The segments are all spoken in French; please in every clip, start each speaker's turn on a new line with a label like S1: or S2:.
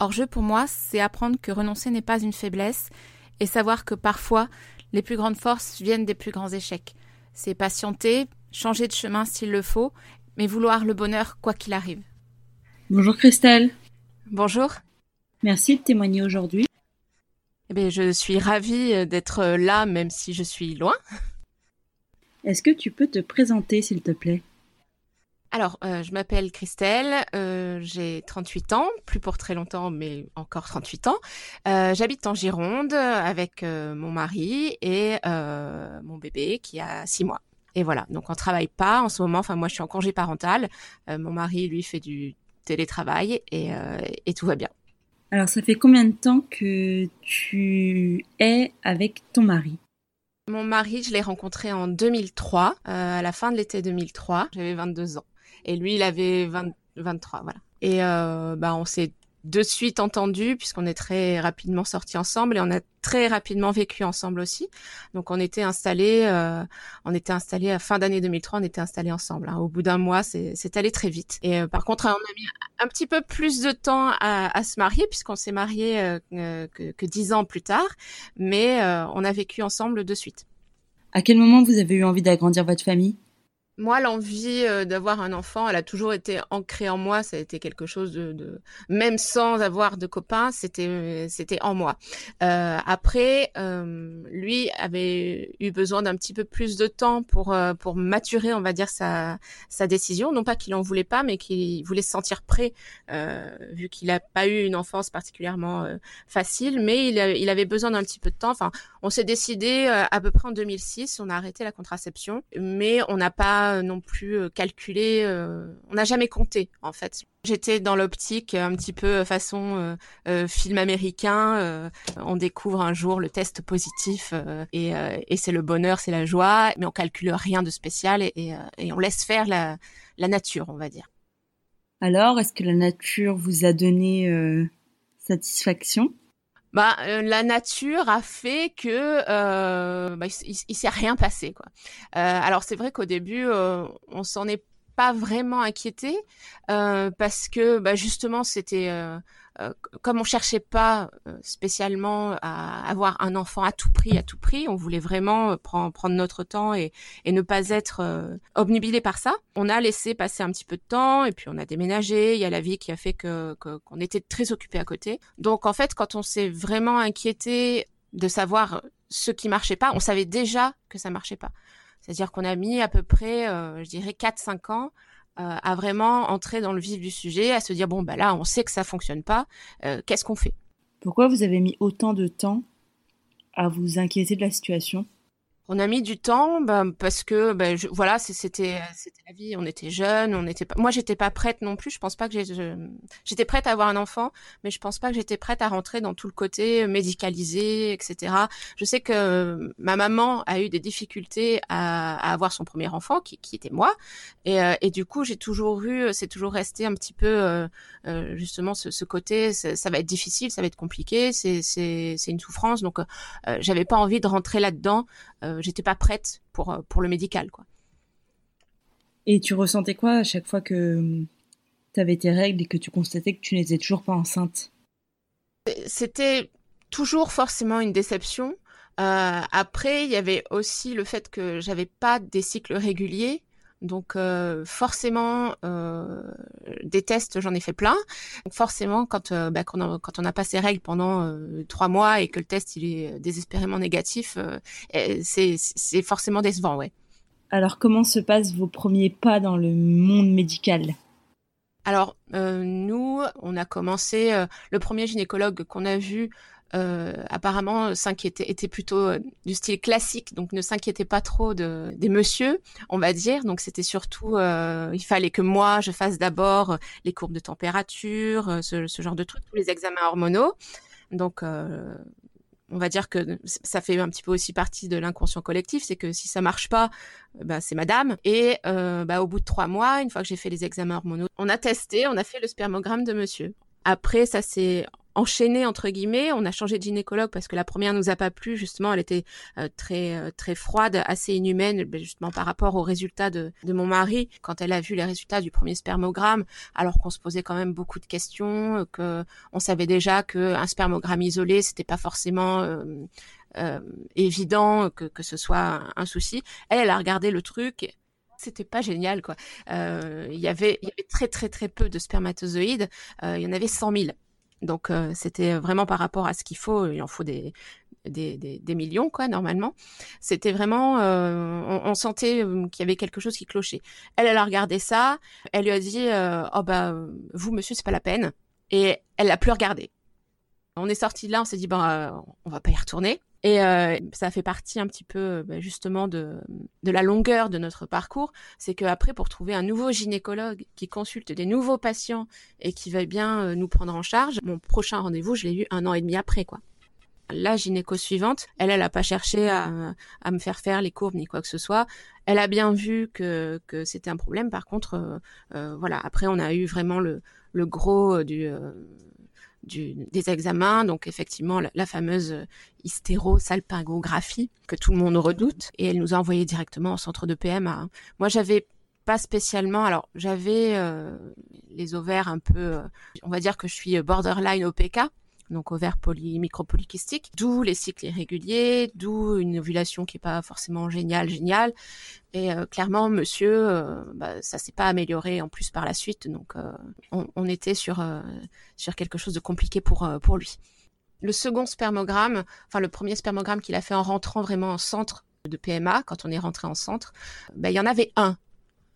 S1: Hors-jeu, pour moi, c'est apprendre que renoncer n'est pas une faiblesse et savoir que parfois, les plus grandes forces viennent des plus grands échecs. C'est patienter, changer de chemin s'il le faut, mais vouloir le bonheur quoi qu'il arrive.
S2: Bonjour Christelle.
S1: Bonjour.
S2: Merci de témoigner aujourd'hui.
S1: Eh bien, je suis ravie d'être là, même si je suis loin.
S2: Est-ce que tu peux te présenter, s'il te plaît?
S1: Alors, euh, je m'appelle Christelle, euh, j'ai 38 ans, plus pour très longtemps, mais encore 38 ans. Euh, J'habite en Gironde avec mon mari et mon bébé qui a 6 mois. Et voilà, donc on travaille pas en ce moment, enfin moi je suis en congé parental, mon mari lui fait du télétravail et, et tout va bien.
S2: Alors ça fait combien de temps que tu es avec ton mari?
S1: Mon mari, je l'ai rencontré en 2003, à la fin de l'été 2003. J'avais 22 ans. Et lui, il avait 20, 23, voilà. Et euh, bah, on s'est de suite entendu puisqu'on est très rapidement sortis ensemble et on a très rapidement vécu ensemble aussi. Donc on était installés, euh, on était installés à fin d'année 2003, on était installés ensemble. Hein. Au bout d'un mois, c'est allé très vite. Et euh, par contre, on a mis un petit peu plus de temps à, à se marier puisqu'on s'est marié euh, euh, que dix ans plus tard, mais on a vécu ensemble de suite.
S2: À quel moment vous avez eu envie d'agrandir votre famille?
S1: Moi, l'envie euh, d'avoir un enfant, elle a toujours été ancrée en moi. Ça a été quelque chose de, de... même sans avoir de copains, c'était c'était en moi. Euh, après, euh, lui avait eu besoin d'un petit peu plus de temps pour euh, pour maturer, on va dire sa sa décision. Non pas qu'il en voulait pas, mais qu'il voulait se sentir prêt, euh, vu qu'il a pas eu une enfance particulièrement facile. Mais il, il avait besoin d'un petit peu de temps. Enfin, on s'est décidé à peu près en 2006. On a arrêté la contraception, mais on n'a pas euh, non plus euh, calculé, euh, on n'a jamais compté en fait. J'étais dans l'optique un petit peu façon film américain. on découvre un jour le test positif et, c'est le bonheur, c'est la joie, mais on calcule rien de spécial et, on laisse faire la, nature, on va dire.
S2: Alors, est-ce que la nature vous a donné satisfaction?
S1: Bah, euh, la nature a fait que euh, bah, il, s'est rien passé. Euh, alors c'est vrai qu'au début euh, on s'en est pas vraiment inquiété parce que bah, justement c'était euh, comme on cherchait pas euh, spécialement à avoir un enfant à tout prix, à tout prix, on voulait vraiment euh, prendre, prendre notre temps et, et ne pas être obnubilé par ça. On a laissé passer un petit peu de temps et puis on a déménagé. Il y a la vie qui a fait que qu'on était très occupé à côté. Donc en fait, quand on s'est vraiment inquiété de savoir ce qui marchait pas, on savait déjà que ça marchait pas. C'est-à-dire qu'on a mis à peu près, je dirais, 4-5 ans euh, à vraiment entrer dans le vif du sujet, à se dire bon bah là on sait que ça fonctionne pas, euh, qu'est-ce qu'on fait?
S2: Pourquoi vous avez mis autant de temps à vous inquiéter de la situation?
S1: On a mis du temps bah, parce que bah, je, voilà c'était c'était la vie. On était jeunes on était pas moi j'étais pas prête non plus. Je pense pas que j'étais prête à avoir un enfant mais je pense pas que j'étais prête à rentrer dans tout le côté médicalisé etc je sais que ma maman a eu des difficultés à, à avoir son premier enfant qui, qui était moi. Et, euh, et du coup j'ai toujours eu c'est toujours resté un petit peu euh, euh justement ce, ce côté ça, va être difficile ça va être compliqué c'est c'est une souffrance. Donc euh, j'avais pas envie de rentrer là dedans euh, j'étais pas prête pour euh, pour le médical quoi.
S2: Et tu ressentais quoi à chaque fois que hum, tu avais tes règles et que tu constatais que tu n'étais toujours pas enceinte?
S1: C'était toujours forcément une déception. Euh, après, il y avait aussi le fait que j'avais pas des cycles réguliers. Donc euh, forcément, euh, des tests, j'en ai fait plein. Donc forcément, quand, euh, bah, quand, on, quand on n'a pas ses règles pendant euh, trois mois et que le test il est désespérément négatif, euh, c'est forcément décevant, ouais.
S2: Alors comment se passent vos premiers pas dans le monde médical?
S1: Alors, nous, on a commencé, le premier gynécologue qu'on a vu, euh, apparemment s'inquiétait était plutôt euh, du style classique donc ne s'inquiétait pas trop de des messieurs on va dire donc c'était surtout euh, il fallait que moi je fasse d'abord les courbes de température euh, ce, genre de trucs tous les examens hormonaux donc euh, on va dire que ça fait un petit peu aussi partie de l'inconscient collectif, c'est que si ça marche pas, bah, c'est madame. Et euh, bah, au bout de trois mois, une fois que j'ai fait les examens hormonaux, on a testé, on a fait le spermogramme de monsieur. Après, ça s'est enchaîné entre guillemets. On a changé de gynécologue parce que la première nous a pas plu. Justement, elle était euh, très euh, très froide, assez inhumaine, ben, justement par rapport aux résultats de, de mon mari quand elle a vu les résultats du premier spermogramme, alors qu'on se posait quand même beaucoup de questions, que on savait déjà que un spermogramme isolé c'était pas forcément euh, évident que, que ce soit un, souci. Elle, elle a regardé le truc c'était pas génial quoi. Euh, il y avait très très très peu de spermatozoïdes. Euh, il y en avait 100 000. Donc euh, c'était vraiment par rapport à ce qu'il faut. Il en faut des des, des, millions quoi normalement. C'était vraiment euh, on, on, sentait qu'il y avait quelque chose qui clochait. Elle elle a regardé ça. Elle lui a dit oh bah vous monsieur c'est pas la peine. Et elle l'a plus regardé. On est sorti de là, on s'est dit ben on va pas y retourner. Et euh, ça fait partie un petit peu bah, justement de, de la longueur de notre parcours. C'est qu'après, pour trouver un nouveau gynécologue qui consulte des nouveaux patients et qui va bien euh, nous prendre en charge, mon prochain rendez-vous, je l'ai eu un an et demi après, quoi. La gynéco suivante, elle, elle a pas cherché à, à, me faire faire les courbes ni quoi que ce soit. Elle a bien vu que, que c'était un problème. Par contre, euh, euh voilà. Après, on a eu vraiment le, le gros du euh, des examens, donc effectivement la, fameuse hystérosalpingographie que tout le monde redoute, et elle nous a envoyé directement au centre de PMA. Moi, j'avais pas spécialement. Alors, j'avais euh, les ovaires un peu, euh, on va dire que je suis borderline OPK, donc ovaire poly, micropolycystique, d'où les cycles irréguliers, d'où une ovulation qui est pas forcément géniale, géniale. Et euh, clairement, monsieur, euh, bah, ça s'est pas amélioré en plus par la suite, donc euh, on, était sur sur quelque chose de compliqué pour pour lui. Le second spermogramme, enfin le premier spermogramme qu'il a fait en rentrant vraiment en centre de PMA, quand on est rentré en centre, bah, il y en avait un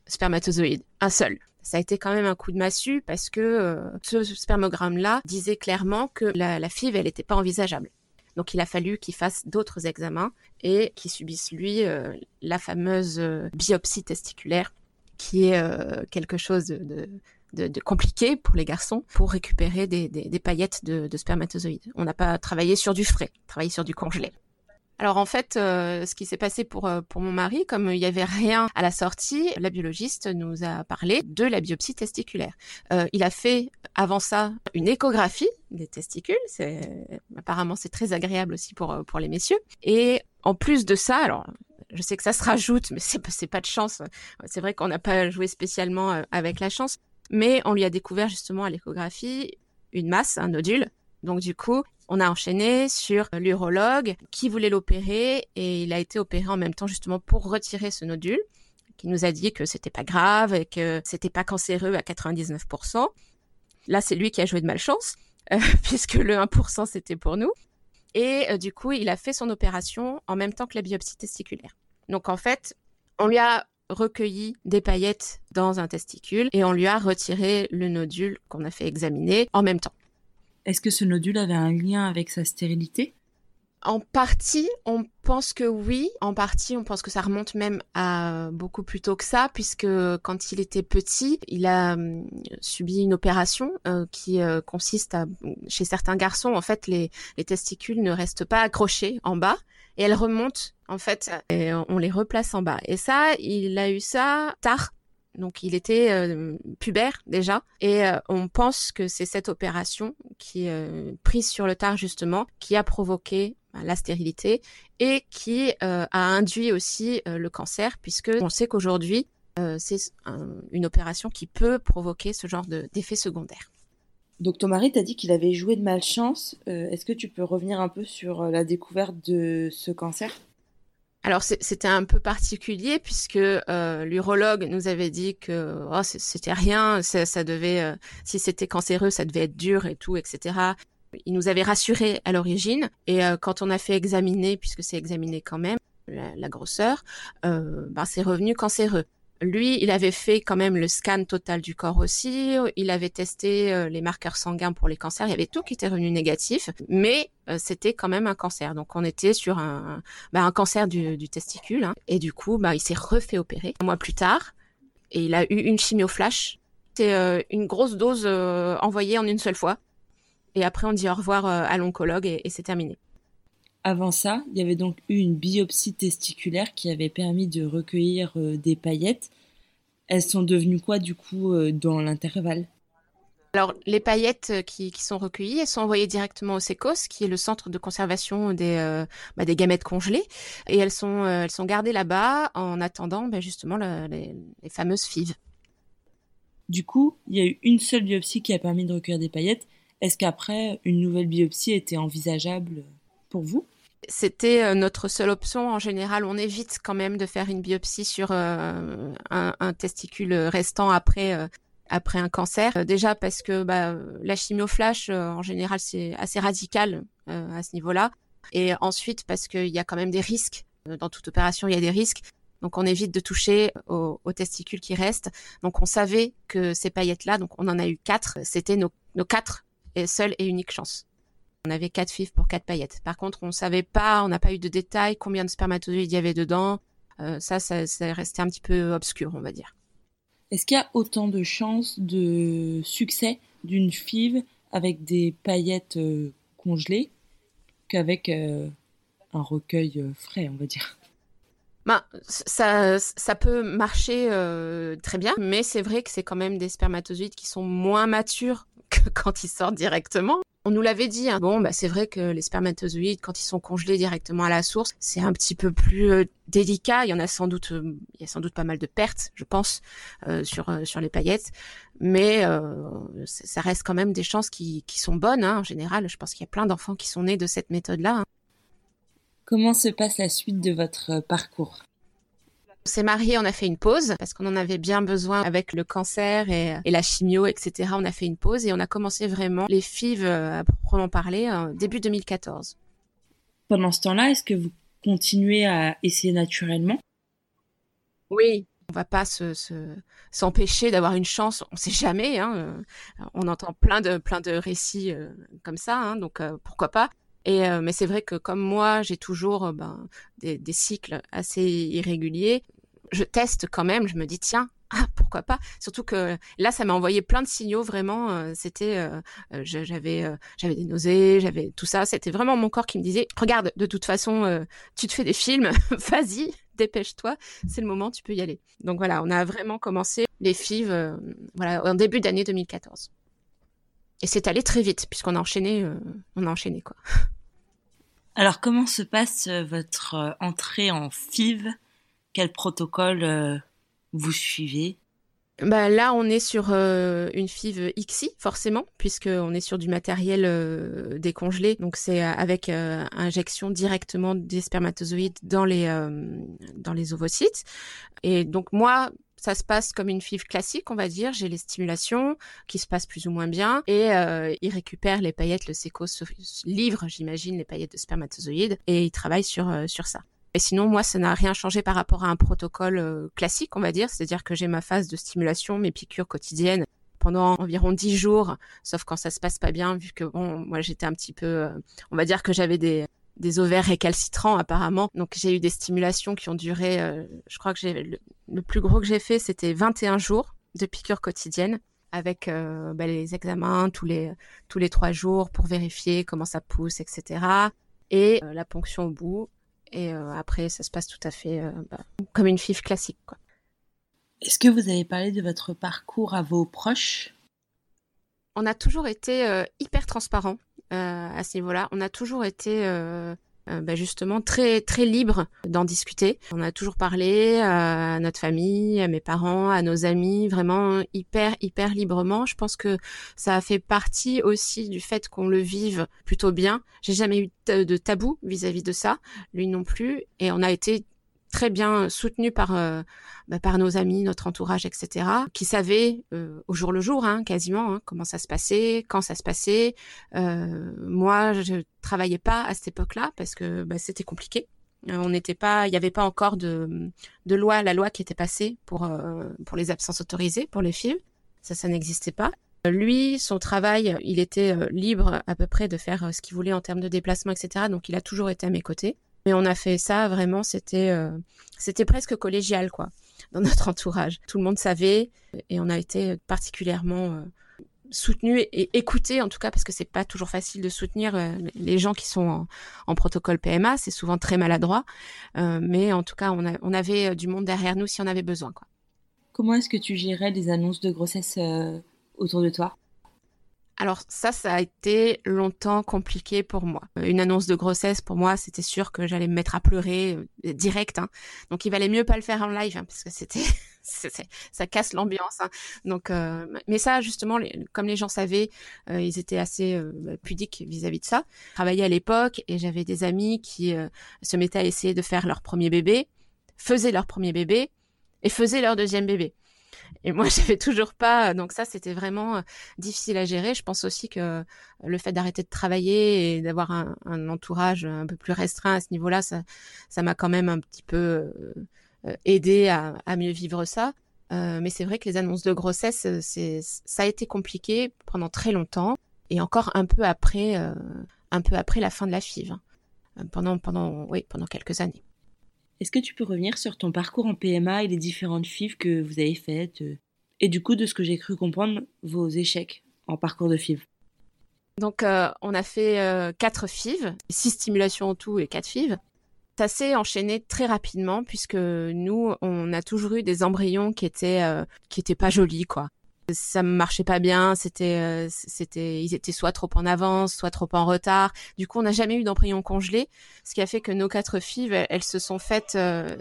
S1: spermatozoïde, un seul ça a été quand même un coup de massue parce que euh, ce spermogramme-là disait clairement que la, la FIV, elle n'était pas envisageable. Donc il a fallu qu'il fasse d'autres examens et qu'il subisse lui euh, la fameuse euh, biopsie testiculaire qui est quelque chose de, compliqué pour les garçons pour récupérer des, des, paillettes de spermatozoïdes. On n'a pas travaillé sur du frais, travaillé sur du congelé. Alors en fait, euh, ce qui s'est passé pour euh, pour mon mari, comme il y avait rien à la sortie, la biologiste nous a parlé de la biopsie testiculaire. Euh, il a fait avant ça une échographie des testicules. C'est apparemment c'est très agréable aussi pour pour les messieurs. Et en plus de ça, alors je sais que ça se rajoute, mais c'est c'est pas de chance. C'est vrai qu'on n'a pas joué spécialement avec la chance, mais on lui a découvert justement à l'échographie une masse, un nodule. Donc du coup, on a enchaîné sur l'urologue qui voulait l'opérer et il a été opéré en même temps justement pour retirer ce nodule qui nous a dit que c'était pas grave et que c'était pas cancéreux à 99%. Là, c'est lui qui a joué de malchance euh, puisque le 1% c'était pour nous. Et euh, du coup, il a fait son opération en même temps que la biopsie testiculaire. Donc en fait, on lui a recueilli des paillettes dans un testicule et on lui a retiré le nodule qu'on a fait examiner en même temps.
S2: Est-ce que ce nodule avait un lien avec sa stérilité?
S1: En partie, on pense que oui. En partie, on pense que ça remonte même à beaucoup plus tôt que ça, puisque quand il était petit, il a hum, subi une opération euh, qui euh, consiste à, chez certains garçons, en fait, les, les, testicules ne restent pas accrochés en bas et elles remontent, en fait, et on les replace en bas. Et ça, il a eu ça tard donc il était euh, pubère déjà et euh, on pense que c'est cette opération qui euh, prise sur le tard justement qui a provoqué bah, la stérilité et qui a induit aussi le cancer puisque on sait qu'aujourd'hui c'est une opération qui peut provoquer ce genre d'effet secondaire.
S2: Donc ton mari t'a dit qu'il avait joué de malchance. Est-ce que tu peux revenir un peu sur la découverte de ce cancer?
S1: Alors c'était un peu particulier puisque euh, l'urologue nous avait dit que oh, c'était rien, ça, ça devait, euh, si c'était cancéreux, ça devait être dur et tout, etc. Il nous avait rassuré à l'origine et euh, quand on a fait examiner, puisque c'est examiné quand même la, la grosseur, euh, ben, c'est revenu cancéreux. Lui, il avait fait quand même le scan total du corps aussi. Il avait testé euh, les marqueurs sanguins pour les cancers. Il y avait tout qui était revenu négatif, mais euh, c'était quand même un cancer. Donc on était sur un, bah, un cancer du, du testicule. Hein. Et du coup, bah, il s'est refait opérer un mois plus tard. Et il a eu une chimio flash. C'est euh, une grosse dose envoyée en une seule fois. Et après, on dit au revoir à l'oncologue et, et c'est terminé.
S2: Avant ça, il y avait donc eu une biopsie testiculaire qui avait permis de recueillir euh, des paillettes. Elles sont devenues quoi du coup euh, dans l'intervalle?
S1: Alors, les paillettes qui, sont recueillies, elles sont envoyées directement au SECOS, qui est le centre de conservation des, bah, des gamètes congelées, et elles sont, elles sont gardées là-bas en attendant bah, justement les, les fameuses fives.
S2: Du coup, il y a eu une seule biopsie qui a permis de recueillir des paillettes. Est-ce qu'après, une nouvelle biopsie était envisageable? Vous?
S1: C'était euh, notre seule option. En général, on évite quand même de faire une biopsie sur euh, un, testicule restant après euh, après un cancer. Déjà parce que bah, la chimioflash, en général, c'est assez radical à ce niveau-là. Et ensuite parce qu'il y a quand même des risques. Dans toute opération, il y a des risques. Donc on évite de toucher aux, testicules qui restent. Donc on savait que ces paillettes-là, donc on en a eu quatre, c'était nos, quatre et seules et uniques chances. On avait quatre fives pour quatre paillettes. Par contre, on savait pas, on n'a pas eu de détails, combien de spermatozoïdes il y avait dedans. Euh, ça, ça, ça restait un petit peu obscur, on va dire.
S2: Est-ce qu'il y a autant de chances de succès d'une five avec des paillettes euh, congelées qu'avec euh, un recueil frais, on va dire?
S1: Bah, ça, ça peut marcher très bien, mais c'est vrai que c'est quand même des spermatozoïdes qui sont moins matures que quand ils sortent directement. On nous l'avait dit. Hein. Bon, bah c'est vrai que les spermatozoïdes, quand ils sont congelés directement à la source, c'est un petit peu plus euh, délicat. Il y en a sans doute, euh, il y a sans doute pas mal de pertes, je pense, sur sur les paillettes, mais ça reste quand même des chances qui, qui sont bonnes hein, en général. Je pense qu'il y a plein d'enfants qui sont nés de cette méthode-là. Hein.
S2: Comment se passe la suite de votre euh, parcours?
S1: On s'est mariés, on a fait une pause parce qu'on en avait bien besoin avec le cancer et, la chimio, etc. On a fait une pause et on a commencé vraiment les FIV euh, à proprement parler début 2014.
S2: Pendant ce temps-là, est-ce que vous continuez à essayer naturellement?
S1: Oui, on va pas se, s'empêcher d'avoir une chance. On sait jamais. Hein, euh, on entend plein de plein de récits comme ça, hein, donc pourquoi pas? Et euh, mais c'est vrai que comme moi, j'ai toujours euh, ben, des, des, cycles assez irréguliers. Je teste quand même. Je me dis tiens, ah, pourquoi pas? Surtout que là, ça m'a envoyé plein de signaux. Vraiment, euh, c'était, j'avais, j'avais des nausées, j'avais tout ça. C'était vraiment mon corps qui me disait regarde, de toute façon, tu te fais des films, vas-y, dépêche-toi, c'est le moment, tu peux y aller. Donc voilà, on a vraiment commencé les FIV, voilà, en début d'année 2014. Et c'est allé très vite puisqu'on a enchaîné, on a enchaîné quoi.
S2: Alors, comment se passe euh, votre euh, entrée en FIV? Quel protocole euh, vous suivez?
S1: Bah là, on est sur une FIV XI, forcément, puisqu'on est sur du matériel décongelé. Donc, c'est avec injection directement des spermatozoïdes dans les, dans les ovocytes. Et donc, moi, ça se passe comme une FIV classique, on va dire. J'ai les stimulations qui se passent plus ou moins bien et euh, il récupère les paillettes, le séco livre, j'imagine, les paillettes de spermatozoïdes et il travaille sur, euh, sur ça. Et sinon, moi, ça n'a rien changé par rapport à un protocole euh, classique, on va dire. C'est-à-dire que j'ai ma phase de stimulation, mes piqûres quotidiennes pendant environ dix jours, sauf quand ça se passe pas bien, vu que bon, moi j'étais un petit peu, euh, on va dire que j'avais des des ovaires récalcitrants apparemment. Donc j'ai eu des stimulations qui ont duré, euh, je crois que j'ai le, plus gros que j'ai fait, c'était 21 jours de piqûres quotidiennes avec euh, bah, les examens tous les tous les trois jours pour vérifier comment ça pousse, etc. Et euh, la ponction au bout. Et après, ça se passe tout à fait bah, comme une FIF classique.
S2: Est-ce que vous avez parlé de votre parcours à vos proches?
S1: On a toujours été hyper transparents euh, à ce niveau-là. On a toujours été euh, euh, bah, justement très très libre d'en discuter. On a toujours parlé à notre famille, à mes parents, à nos amis, vraiment hyper hyper librement. Je pense que ça a fait partie aussi du fait qu'on le vive plutôt bien. J'ai jamais eu de tabou vis-à-vis -vis de ça, lui non plus, et on a été très bien soutenu par euh, bah, par nos amis, notre entourage, etc., qui savaient euh, au jour le jour, hein, quasiment, hein, comment ça se passait, quand ça se passait. Euh, moi, je travaillais pas à cette époque-là parce que bah, c'était compliqué. on n'était pas, il n'y avait pas encore de, de loi, la loi qui était passée pour pour les absences autorisées pour les filles. Ça, ça n'existait pas. Lui, son travail, il était libre à peu près de faire ce qu'il voulait en termes de déplacement, etc. Donc, il a toujours été à mes côtés. Mais on a fait ça vraiment, c'était euh, c'était presque collégial quoi, dans notre entourage. Tout le monde savait et on a été particulièrement euh, soutenu et écouté en tout cas parce que c'est pas toujours facile de soutenir euh, les gens qui sont en, protocole PMA, c'est souvent très maladroit, mais en tout cas on, a, on avait du monde derrière nous si on avait besoin quoi.
S2: Comment est-ce que tu gérais les annonces de grossesse autour de toi?
S1: Alors ça, ça a été longtemps compliqué pour moi. Une annonce de grossesse, pour moi, c'était sûr que j'allais me mettre à pleurer euh, direct. Hein. Donc il valait mieux pas le faire en live hein, parce que c'était ça casse l'ambiance. Hein. Donc, euh, mais ça, justement, comme les gens savaient, euh, ils étaient assez bah, pudiques vis-à-vis de ça. Je travaillais à l'époque et j'avais des amis qui se mettaient à essayer de faire leur premier bébé, faisaient leur premier bébé et faisaient leur deuxième bébé. Et moi, j'avais toujours pas. Donc ça, c'était vraiment euh, difficile à gérer. Je pense aussi que le fait d'arrêter de travailler et d'avoir un, entourage un peu plus restreint à ce niveau-là, ça, ça m'a quand même un petit peu euh, aidé à, mieux vivre ça. Euh, mais c'est vrai que les annonces de grossesse, c'est, ça a été compliqué pendant très longtemps et encore un peu après, un peu après la fin de la FIV, hein. pendant, pendant, oui, pendant quelques années.
S2: Est-ce que tu peux revenir sur ton parcours en PMA et les différentes FIV que vous avez faites euh, Et du coup, de ce que j'ai cru comprendre, vos échecs en parcours de FIV
S1: Donc, euh, on a fait euh, quatre FIV, six stimulations en tout et quatre FIV. Ça s'est enchaîné très rapidement puisque nous, on a toujours eu des embryons qui étaient qui étaient pas jolis, quoi ça marchait pas bien, c'était euh, c'était ils étaient soit trop en avance, soit trop en retard. Du coup, on n'a jamais eu d'embryon congelé, ce qui a fait que nos quatre filles, elles, se sont faites euh,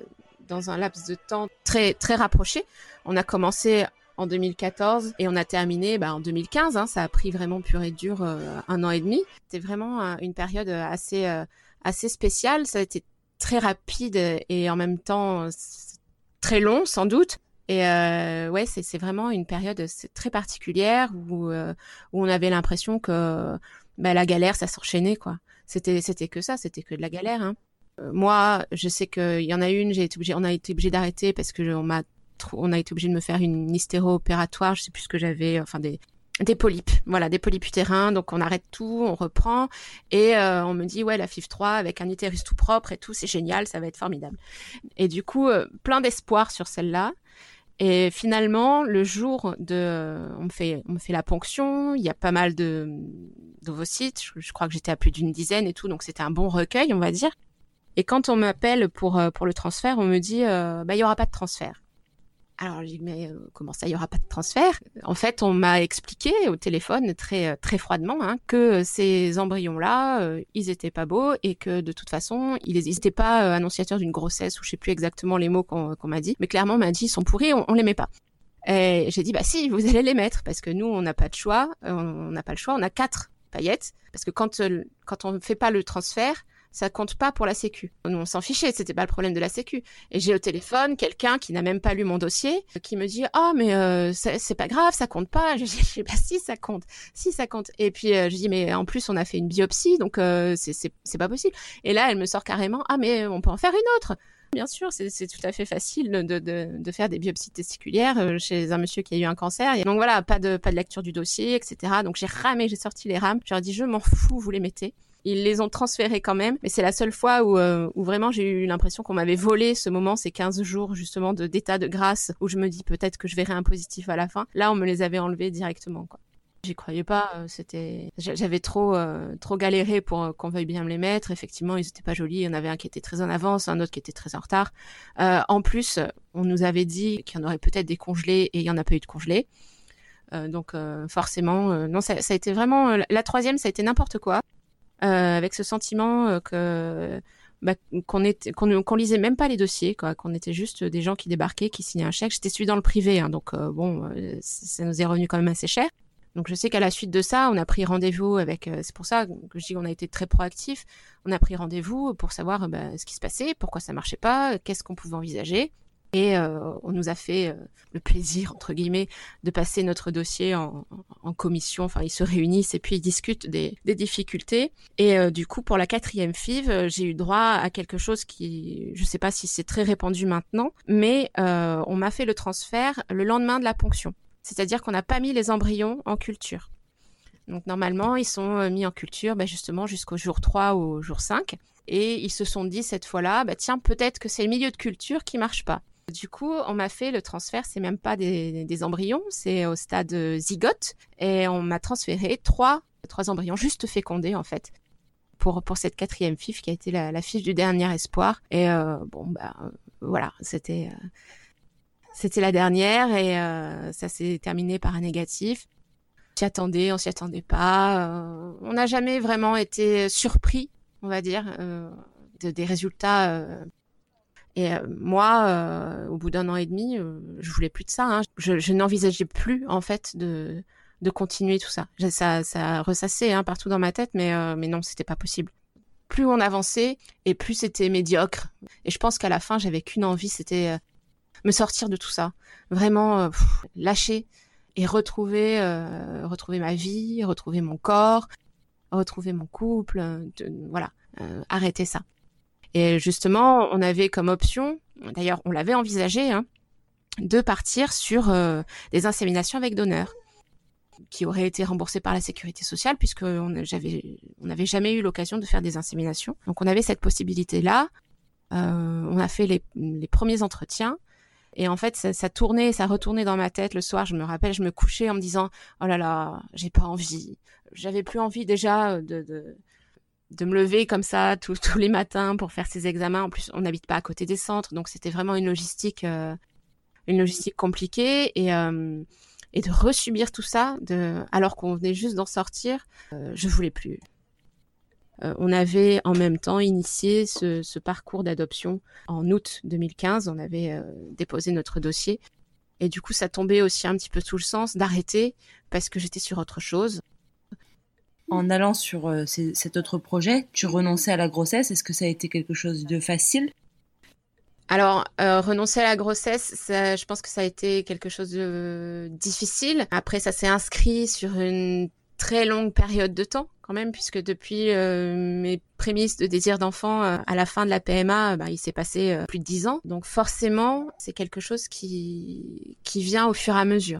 S1: dans un laps de temps très très rapproché. On a commencé en 2014 et on a terminé bah, en 2015. Hein, ça a pris vraiment pur et dur euh, un an et demi. C'était vraiment une période assez assez spéciale. Ça a été très rapide et en même temps très long sans doute. Et euh, ouais, c'est vraiment une période très particulière où, euh, où on avait l'impression que bah, la galère, ça s'enchaînait quoi. C'était que ça, c'était que de la galère. Hein. Euh, moi, je sais qu'il y en a une, été obligé, on a été obligé d'arrêter parce que a été obligé de me faire une hystéro-opératoire, je sais plus ce que j'avais, enfin des des polypes, voilà, des polypes utérins. Donc on arrête tout, on reprend et euh, on me dit ouais la FIV 3 avec un utérus tout propre et tout, c'est génial, ça va être formidable. Et du coup, plein d'espoir sur celle-là. Et finalement, le jour de, on me fait, on me fait la ponction. Il y a pas mal de d'ovocytes. Je, crois que j'étais à plus d'une dizaine et tout, donc c'était un bon recueil, on va dire. Et quand on m'appelle pour euh, pour le transfert, on me dit, euh, bah il y aura pas de transfert. Alors, je dis, mais euh, comment ça, il n'y aura pas de transfert? En fait, on m'a expliqué au téléphone très euh, très froidement hein, que ces embryons-là, euh, ils étaient pas beaux et que de toute façon, ils n'étaient pas annonciateurs d'une grossesse ou je sais plus exactement les mots qu'on m'a dit, mais clairement, on m'a dit, ils sont pourris, on, on les met pas. Et j'ai dit, bah si, vous allez les mettre parce que nous, on n'a pas de choix, on n'a pas le choix, on a quatre paillettes. Parce que quand quand on ne fait pas le transfert, ça compte pas pour la sécu. On s'en fichait, c'était pas le problème de la sécu. Et j'ai au téléphone quelqu'un qui n'a même pas lu mon dossier, qui me dit "Ah, mais euh, c'est pas grave, ça compte pas." Je dis "Je pas si ça compte, si ça compte." Et puis euh, je dis "Mais en plus, on a fait une biopsie, donc euh, c'est pas possible." Et là, elle me sort carrément "Ah, mais on peut en faire une autre." Bien sûr, c'est tout à fait facile de, de, de, faire des biopsies testiculaires euh, chez un monsieur qui a eu un cancer. Donc voilà, pas de, pas de lecture du dossier, etc. Donc j'ai ramé, j'ai sorti les rames. Je leur ai dit, je m'en fous, vous les mettez. Ils les ont transférés quand même, mais c'est la seule fois où, euh, où vraiment j'ai eu l'impression qu'on m'avait volé ce moment, ces 15 jours justement d'état de grâce, où je me dis peut-être que je verrai un positif à la fin. Là, on me les avait enlevés directement, quoi. J'y croyais pas, euh, c'était j'avais trop euh, trop galéré pour qu'on veuille bien me les mettre. Effectivement, ils étaient pas jolis, il y en avait un qui était très en avance, un autre qui était très en retard. en plus, on nous avait dit qu'il y en aurait peut-être des congelés et il y en a pas eu de congelés. donc forcément, non, ça, ça, a été vraiment la troisième, ça a été n'importe quoi. Euh, avec ce sentiment euh, que bah, qu'on qu'on lisait même pas les dossiers quoi qu'on était juste des gens qui débarquaient qui signaient un chèque. J'étais suivi dans le privé hein, donc euh, bon ça nous est revenu quand même assez cher. Donc je sais qu'à la suite de ça on a pris rendez-vous avec c'est pour ça que je dis qu'on a été très proactif on a pris rendez-vous pour savoir bah, ce qui se passait pourquoi ça marchait pas qu'est-ce qu'on pouvait envisager et euh, on nous a fait euh, le plaisir, entre guillemets, de passer notre dossier en, en, commission. Enfin, ils se réunissent et puis ils discutent des, des difficultés. Et euh, du coup, pour la quatrième FIV, j'ai eu droit à quelque chose qui, je ne sais pas si c'est très répandu maintenant, mais on m'a fait le transfert le lendemain de la ponction. C'est-à-dire qu'on n'a pas mis les embryons en culture. Donc normalement, ils sont mis en culture bah, justement jusqu'au jour 3 ou au jour 5. Et ils se sont dit cette fois-là, bah, tiens, peut-être que c'est le milieu de culture qui marche pas. Du coup, on m'a fait le transfert, c'est même pas des, embryons, c'est au stade zygote, et on m'a transféré trois, trois embryons juste fécondés en fait. Pour, pour cette quatrième FIF qui a été la, la FIF du dernier espoir. Et euh, bon, bah voilà, c'était euh, c'était la dernière et euh, ça s'est terminé par un négatif. s'y attendait, on s'y attendait pas. on n'a jamais vraiment été surpris, on va dire, des résultats. Et moi, au bout d'un an et demi, je voulais plus de ça. Hein. Je, je n'envisageais plus en fait de de continuer tout ça. Ça, ça ressassait hein, partout dans ma tête, mais euh, mais non, c'était pas possible. Plus on avançait et plus c'était médiocre. Et je pense qu'à la fin, j'avais qu'une envie, c'était euh, me sortir de tout ça, vraiment euh, lâcher et retrouver retrouver ma vie, retrouver mon corps, retrouver mon couple, voilà, arrêter ça. Et justement, on avait comme option, d'ailleurs, on l'avait envisagé, hein, de partir sur des inséminations avec donneur qui aurait été remboursé par la sécurité sociale puisque on n'avait jamais eu l'occasion de faire des inséminations. Donc on avait cette possibilité là. Euh, on a fait les, premiers entretiens et en fait ça, tournait, ça retournait dans ma tête le soir. Je me rappelle, je me couchais en me disant oh là là, j'ai pas envie. J'avais plus envie déjà de, de me lever comme ça tous, les matins pour faire ces examens. En plus, on n'habite pas à côté des centres, donc c'était vraiment une logistique, euh, une logistique compliquée. Et, euh, et de resubir tout ça, de, alors qu'on venait juste d'en sortir, euh, je voulais plus. Euh, on avait en même temps initié ce, ce parcours d'adoption en août 2015. On avait euh, déposé notre dossier. Et du coup, ça tombait aussi un petit peu sous le sens d'arrêter parce que j'étais sur autre chose.
S2: En allant sur euh, cet autre projet, tu renonçais à la grossesse? Est-ce que ça a été quelque chose de facile?
S1: Alors, euh, renoncer à la grossesse, je pense que ça a été quelque chose de difficile. Après, ça s'est inscrit sur une très longue période de temps quand même, puisque depuis euh, mes prémices de désir d'enfant à la fin de la PMA, bah, il s'est passé plus de dix ans. Donc forcément, c'est quelque chose qui vient au fur et à mesure.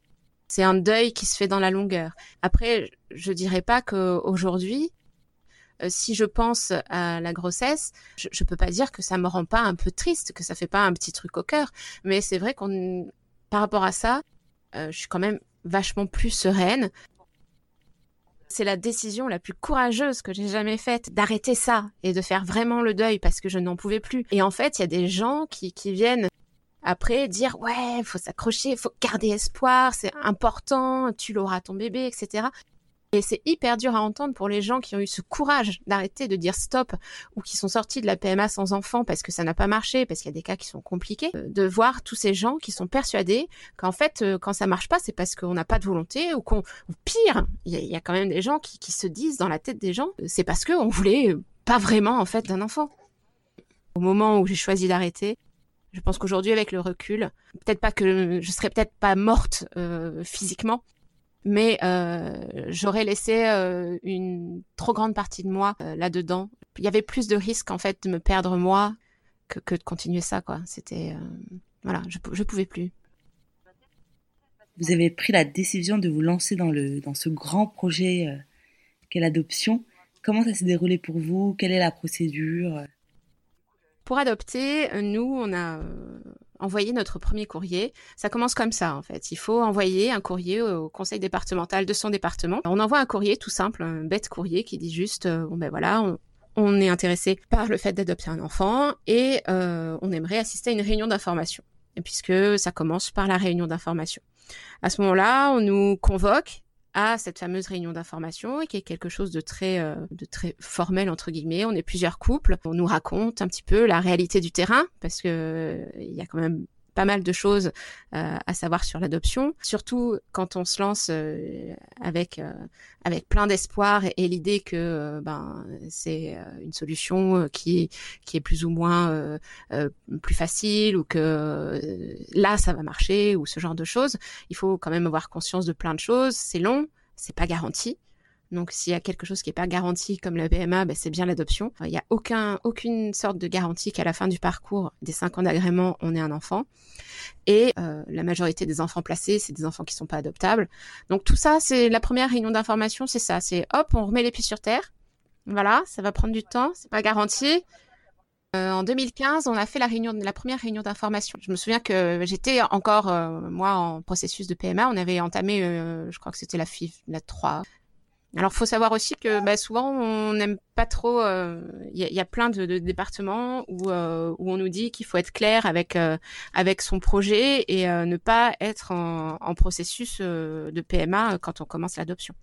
S1: C'est un deuil qui se fait dans la longueur. Après, je dirais pas qu'aujourd'hui, euh, si je pense à la grossesse, je, je peux pas dire que ça me rend pas un peu triste, que ça fait pas un petit truc au cœur. Mais c'est vrai qu'on, par rapport à ça, euh, je suis quand même vachement plus sereine. C'est la décision la plus courageuse que j'ai jamais faite d'arrêter ça et de faire vraiment le deuil parce que je n'en pouvais plus. Et en fait, il y a des gens qui, qui viennent après dire ouais, faut s'accrocher, faut garder espoir, c'est important, tu l'auras ton bébé, etc. Et c'est hyper dur à entendre pour les gens qui ont eu ce courage d'arrêter de dire stop ou qui sont sortis de la PMA sans enfant parce que ça n'a pas marché, parce qu'il y a des cas qui sont compliqués, euh, de voir tous ces gens qui sont persuadés qu'en fait, euh, quand ça marche pas, c'est parce qu'on n'a pas de volonté ou qu'on, pire, il y, a quand même des gens qui, qui se disent dans la tête des gens, euh, c'est parce qu'on voulait pas vraiment en fait d'un enfant. Au moment où j'ai choisi d'arrêter, je pense qu'aujourd'hui, avec le recul, peut-être pas que je serais peut-être pas morte physiquement, mais euh, j'aurais laissé euh, une trop grande partie de moi euh, là-dedans. Il y avait plus de risques en fait de me perdre moi que, que de continuer ça quoi. C'était voilà, je je pouvais plus.
S2: Vous avez pris la décision de vous lancer dans le dans ce grand projet qu'est l'adoption. Comment ça s'est déroulé pour vous? Quelle est la procédure?
S1: Pour adopter, nous on a envoyer notre premier courrier. Ça commence comme ça, en fait. Il faut envoyer un courrier au conseil départemental de son département. On envoie un courrier tout simple, un bête courrier qui dit juste, euh, bon ben voilà, on, est intéressé par le fait d'adopter un enfant et euh, on aimerait assister à une réunion d'information. Puisque ça commence par la réunion d'information. À ce moment-là, on nous convoque à cette fameuse réunion d'information qui est quelque chose de très euh, de très formel entre guillemets. On est plusieurs couples, on nous raconte un petit peu la réalité du terrain parce que il y a quand même pas mal de choses euh, à savoir sur l'adoption, surtout quand on se lance euh, avec euh, avec plein d'espoir et, l'idée que ben c'est une solution qui qui est plus ou moins plus facile ou que là ça va marcher ou ce genre de choses. Il faut quand même avoir conscience de plein de choses. C'est long, c'est pas garanti. Donc s'il y a quelque chose qui n'est pas garanti comme la PMA, ben, c'est bien l'adoption. Il n'y a aucun, aucune sorte de garantie qu'à la fin du parcours des cinq ans d'agrément, on ait un enfant. Et euh, la majorité des enfants placés, c'est des enfants qui sont pas adoptables. Donc tout ça, c'est la première réunion d'information, c'est ça. C'est hop, on remet les pieds sur terre. Voilà, ça va prendre du temps, c'est pas garanti. Euh, en 2015, on a fait la première réunion d'information. Je me souviens que j'étais encore euh, moi en processus de PMA. On avait entamé, je crois que c'était la FIV, la 3, Alors, faut savoir aussi que bah, souvent, on n'aime pas trop. Il euh, y, y, a plein de, départements où, euh, où on nous dit qu'il faut être clair avec euh, avec son projet et ne pas être en, en processus de PMA quand on commence l'adoption.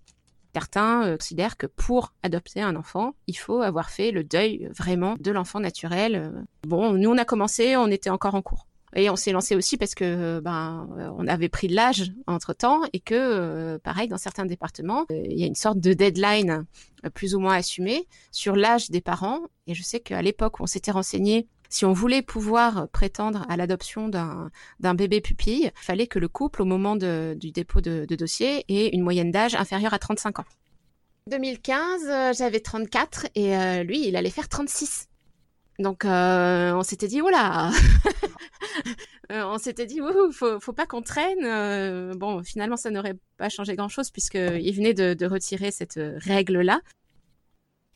S1: Certains considèrent que pour adopter un enfant, il faut avoir fait le deuil vraiment de l'enfant naturel. Bon, nous on a commencé, on était encore en cours. Et on s'est lancé aussi parce que euh, ben on avait pris de l'âge entre temps et que euh, pareil dans certains départements euh, il y a une sorte de deadline plus ou moins assumée sur l'âge des parents et je sais qu'à l'époque on s'était renseigné si on voulait pouvoir prétendre à l'adoption d'un bébé pupille, il fallait que le couple, au moment du dépôt de, de dossier, ait une moyenne d'âge inférieure à 35 ans. 2015, j'avais 34 et lui, il allait faire 36. Donc euh, on s'était dit oula, euh, on s'était dit ouh, faut, faut pas qu'on traîne. Euh, bon, finalement ça n'aurait pas changé grand chose puisqu'il venait de, de, retirer cette règle là.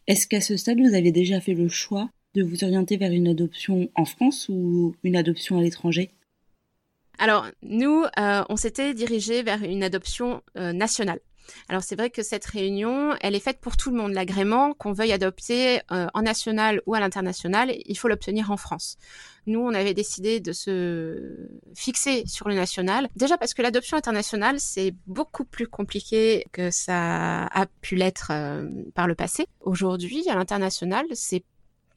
S2: Est-ce qu'à ce stade vous avez déjà fait le choix de vous orienter vers une adoption en France ou une adoption à l'étranger?
S1: Alors nous, on s'était dirigé vers une adoption nationale. Alors c'est vrai que cette réunion, elle est faite pour tout le monde. L'agrément, qu'on veuille adopter euh, en national ou à l'international, il faut l'obtenir en France. Nous, on avait décidé de se fixer sur le national. Déjà parce que l'adoption internationale, c'est beaucoup plus compliqué que ça a pu l'être euh, par le passé. Aujourd'hui, à l'international, c'est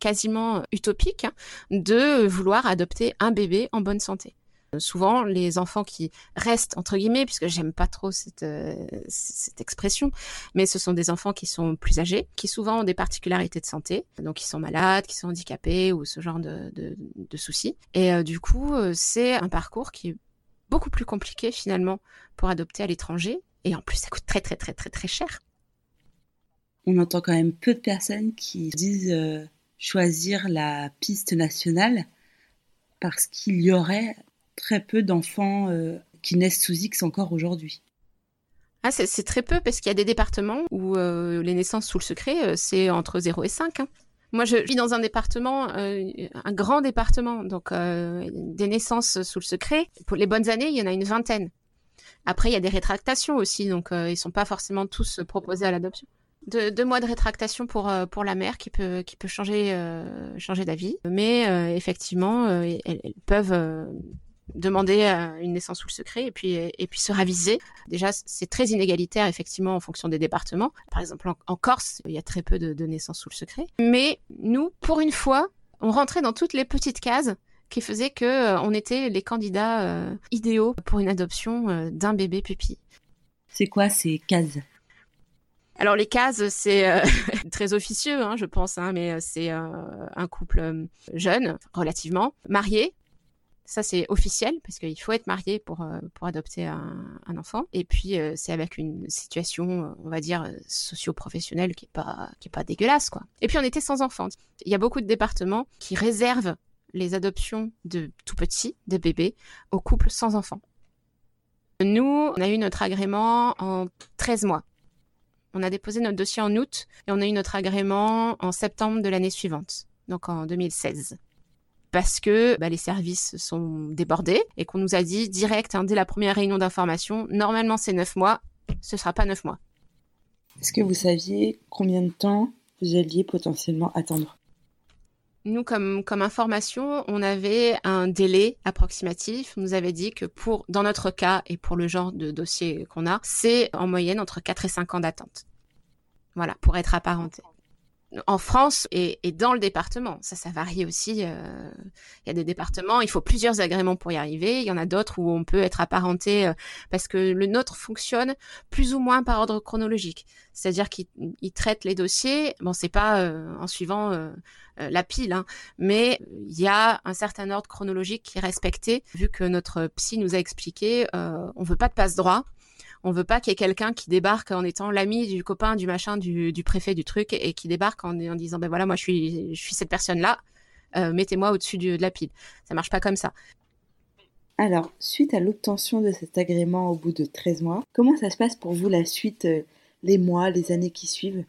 S1: quasiment utopique hein, de vouloir adopter un bébé en bonne santé souvent les enfants qui restent entre guillemets puisque j'aime pas trop cette, euh, cette expression mais ce sont des enfants qui sont plus âgés qui souvent ont des particularités de santé donc qui sont malades qui sont handicapés ou ce genre de, de, soucis. Et euh, du coup euh, c'est un parcours qui est beaucoup plus compliqué finalement pour adopter à l'étranger. Et en plus ça coûte très très très très très cher.
S2: On entend quand même peu de personnes qui disent choisir la piste nationale parce qu'il y aurait très peu d'enfants euh, qui naissent sous X encore aujourd'hui.
S1: Ah, c'est très peu parce qu'il y a des départements où euh, les naissances sous le secret, euh, c'est entre 0 et 5. Hein. Moi, je vis dans un département, un grand département, donc des naissances sous le secret. Pour les bonnes années, il y en a une vingtaine. Après, il y a des rétractations aussi, donc ils sont pas forcément tous proposés à l'adoption. De, deux mois de rétractation pour pour la mère qui peut qui peut changer changer d'avis, mais effectivement, elles, peuvent demander une naissance sous le secret et puis et puis se raviser. Déjà, c'est très inégalitaire effectivement en fonction des départements. Par exemple, en, Corse, il y a très peu de, de naissances sous le secret. Mais nous, pour une fois, on rentrait dans toutes les petites cases qui faisaient que euh, on était les candidats euh, idéaux pour une adoption euh, d'un bébé pupille.
S2: C'est quoi ces cases?
S1: Alors les cases, c'est très officieux, hein, je pense, hein, mais c'est un couple jeune, relativement, marié, ça, c'est officiel parce qu'il faut être marié pour, euh, pour adopter un, enfant. Et puis, euh, c'est avec une situation, on va dire, socio-professionnelle qui est pas, qui est pas dégueulasse, quoi. Et puis, on était sans enfants. Il y a beaucoup de départements qui réservent les adoptions de tout petits, de bébés, aux couples sans enfants. Nous, on a eu notre agrément en 13 mois. On a déposé notre dossier en août et on a eu notre agrément en septembre de l'année suivante, donc en 2016 parce que bah, les services sont débordés et qu'on nous a dit direct hein, dès la première réunion d'information, normalement c'est neuf mois, ce sera pas neuf mois.
S2: Est-ce que vous saviez combien de temps vous alliez potentiellement attendre?
S1: Nous, comme, comme information, on avait un délai approximatif. On nous avait dit que pour, dans notre cas et pour le genre de dossier qu'on a, c'est en moyenne entre 4 et 5 ans d'attente. Voilà, pour être apparenté en France et, dans le département. Ça, ça varie aussi. Euh, il y a des départements, il faut plusieurs agréments pour y arriver. Il y en a d'autres où on peut être apparenté euh, parce que le nôtre fonctionne plus ou moins par ordre chronologique. C'est-à-dire qu'il traite les dossiers. Bon, c'est pas euh, en suivant la pile, hein, mais il y a un certain ordre chronologique qui est respecté. Vu que notre psy nous a expliqué, on veut pas de passe droit. On veut pas qu'il y ait quelqu'un qui débarque en étant l'ami du copain, du machin, du, préfet, du truc, et qui débarque en, disant ben voilà, moi je suis, je suis cette personne-là, euh, mettez-moi au-dessus de la pile. Ça marche pas comme ça.
S2: Alors, suite à l'obtention de cet agrément au bout de 13 mois, comment ça se passe pour vous la suite, euh, les mois, les années qui suivent?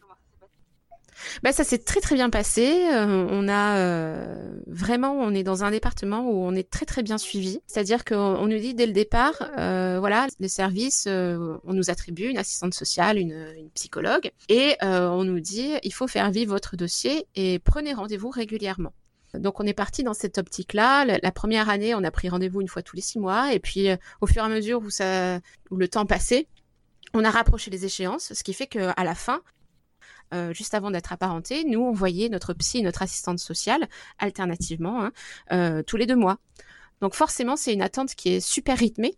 S1: Bah, ça s'est très très bien passé. Euh, on a euh, vraiment, on est dans un département où on est très très bien suivi. C'est-à-dire qu'on nous dit dès le départ, euh, voilà, les services, on nous attribue une assistante sociale, une, psychologue, et on nous dit il faut faire vivre votre dossier et prenez rendez-vous régulièrement. Donc on est parti dans cette optique-là. La, première année, on a pris rendez-vous une fois tous les six mois, et puis au fur et à mesure où le temps passait, on a rapproché les échéances, ce qui fait qu'à la fin, euh, juste avant d'être apparentés, nous, on voyait notre psy et notre assistante sociale, alternativement, hein, euh, tous les deux mois. Donc forcément, c'est une attente qui est super rythmée,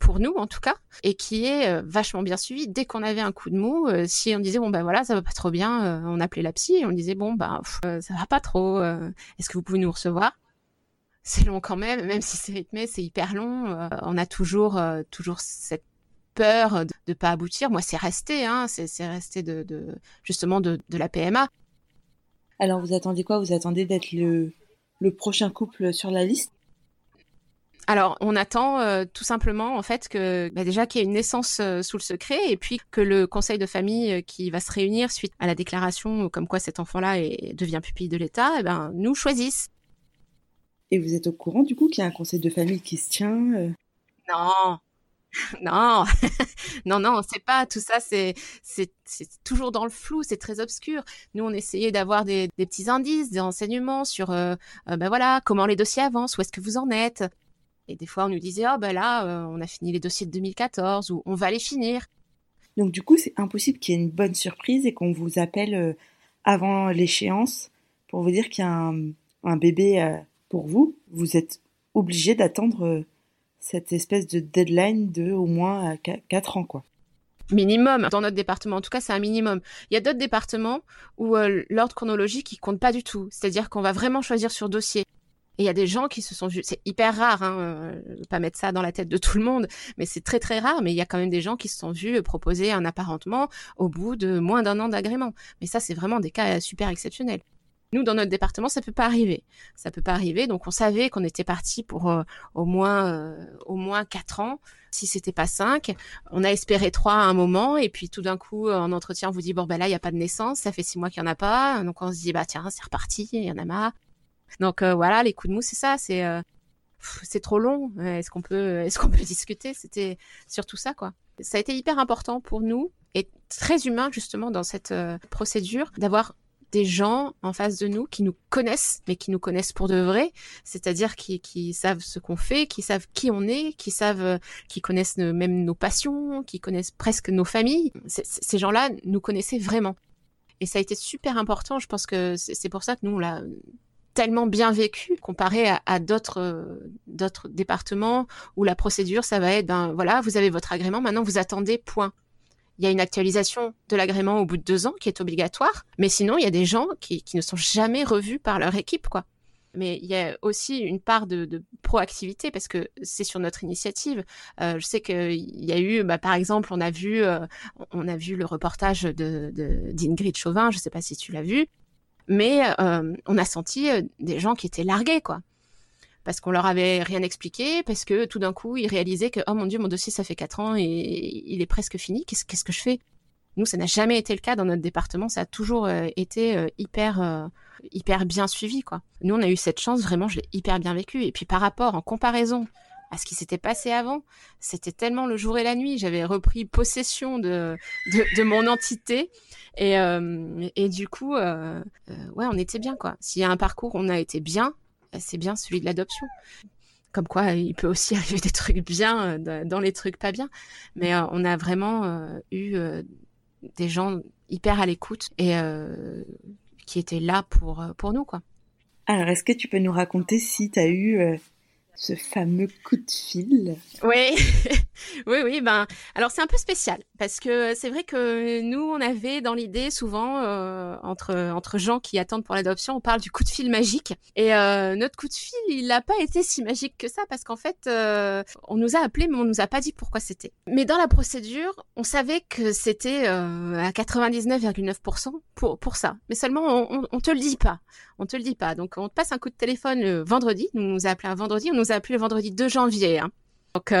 S1: pour nous en tout cas, et qui est euh, vachement bien suivie. Dès qu'on avait un coup de mou, si on disait bon ben voilà ça va pas trop bien, on appelait la psy et on disait bon ben ça va pas trop, est-ce que vous pouvez nous recevoir? C'est long quand même, même si c'est rythmé, c'est hyper long. on a toujours toujours cette peur de ne pas aboutir. Moi, c'est resté, hein, c'est resté de, justement de, la PMA.
S2: Alors, vous attendez quoi? Vous attendez d'être le, le prochain couple sur la liste?
S1: Alors, on attend euh, tout simplement en fait que bah, déjà qu'il y ait une naissance euh, sous le secret et puis que le conseil de famille euh, qui va se réunir suite à la déclaration comme quoi cet enfant-là devient pupille de l'État, eh ben, nous choisisse.
S2: Et vous êtes au courant du coup qu'il y a un conseil de famille qui se tient
S1: Non, non, non, non, c'est pas tout ça. C'est toujours dans le flou, c'est très obscur. Nous, on essayait d'avoir des, petits indices, des renseignements sur, euh, euh, ben voilà, comment les dossiers avancent, où est-ce que vous en êtes. Et des fois, on nous disait, oh ben là, euh, on a fini les dossiers de 2014 ou on va les finir.
S2: Donc du coup, c'est impossible qu'il y ait une bonne surprise et qu'on vous appelle avant l'échéance pour vous dire qu'il y a un bébé pour vous. Vous êtes obligé d'attendre cette espèce de deadline de au moins 4 ans, quoi.
S1: Minimum. Dans notre département, en tout cas, c'est un minimum. Il y a d'autres départements où euh, l'ordre chronologique, il compte pas du tout. C'est-à-dire qu'on va vraiment choisir sur dossier. Et il y a des gens qui se sont vus, c'est hyper rare, hein, euh, pas mettre ça dans la tête de tout le monde, mais c'est très très rare, mais il y a quand même des gens qui se sont vus proposer un apparentement au bout de moins d'un an d'agrément. Mais ça, c'est vraiment des cas super exceptionnels. Nous, dans notre département, ça peut pas arriver. Ça peut pas arriver. Donc, on savait qu'on était parti pour euh, au moins euh, au moins quatre ans. Si c'était pas cinq, on a espéré trois à un moment, et puis tout d'un coup, en entretien, on vous dit bon ben là, il y a pas de naissance, ça fait six mois qu'il y en a pas. Donc, on se dit bah tiens, c'est reparti, il y en a marre. Donc euh, voilà, les coups de mou, c'est ça, c'est c'est trop long. Est-ce qu'on peut, est-ce qu'on peut discuter? C'était surtout ça, quoi. Ça a été hyper important pour nous et très humain justement dans cette procédure d'avoir des gens en face de nous qui nous connaissent, mais qui nous connaissent pour de vrai, c'est-à-dire qui, qui savent ce qu'on fait, qui savent qui on est, qui savent, qui connaissent même nos passions, qui connaissent presque nos familles. ces gens-là nous connaissaient vraiment. Et ça a été super important. Je pense que c'est pour ça que nous, on l'a tellement bien vécu comparé à, d'autres d'autres départements où la procédure ça va être ben voilà vous avez votre agrément maintenant vous attendez point il y a une actualisation de l'agrément au bout de deux ans qui est obligatoire, mais sinon, il y a des gens qui, ne sont jamais revus par leur équipe, quoi. Mais il y a aussi une part de, proactivité parce que c'est sur notre initiative. Euh, je sais qu'il y a eu, bah, par exemple, on a vu, euh, on a vu le reportage de d'Ingrid Chauvin. Je ne sais pas si tu l'as vu, mais euh, on a senti des gens qui étaient largués, quoi parce qu'on leur avait rien expliqué, parce que tout d'un coup, ils réalisaient que, oh mon dieu, mon dossier, ça fait quatre ans et il est presque fini, qu'est-ce, qu'est-ce que je fais? Nous, ça n'a jamais été le cas dans notre département, ça a toujours euh, été euh, hyper, euh, hyper bien suivi, quoi. Nous, on a eu cette chance, vraiment, je l'ai hyper bien vécu. Et puis par rapport, en comparaison à ce qui s'était passé avant, c'était tellement le jour et la nuit. J'avais repris possession de, de, de mon entité. Et, et du coup, ouais, on était bien, quoi. S'il y a un parcours, on a été bien, c'est bien celui de l'adoption. Comme quoi, il peut aussi arriver des trucs bien euh, dans les trucs pas bien. Mais euh, on a vraiment euh, eu des gens hyper à l'écoute et qui étaient là pour, nous.
S2: Alors, est-ce que tu peux nous raconter si tu as eu ce fameux coup de fil.
S1: Oui, oui, oui. Ben, alors c'est un peu spécial parce que c'est vrai que nous, on avait dans l'idée souvent euh, entre entre gens qui attendent pour l'adoption, on parle du coup de fil magique. Et euh, notre coup de fil, il n'a pas été si magique que ça parce qu'en fait, euh, on nous a appelé, mais on nous a pas dit pourquoi c'était. Mais dans la procédure, on savait que c'était à 99,9% pour pour ça. Mais seulement, on, on, te le dit pas. On te le dit pas. Donc, on te passe un coup de téléphone le vendredi. Nous, nous a appelé un vendredi. On a appelé le vendredi 2 janvier. Hein. Donc,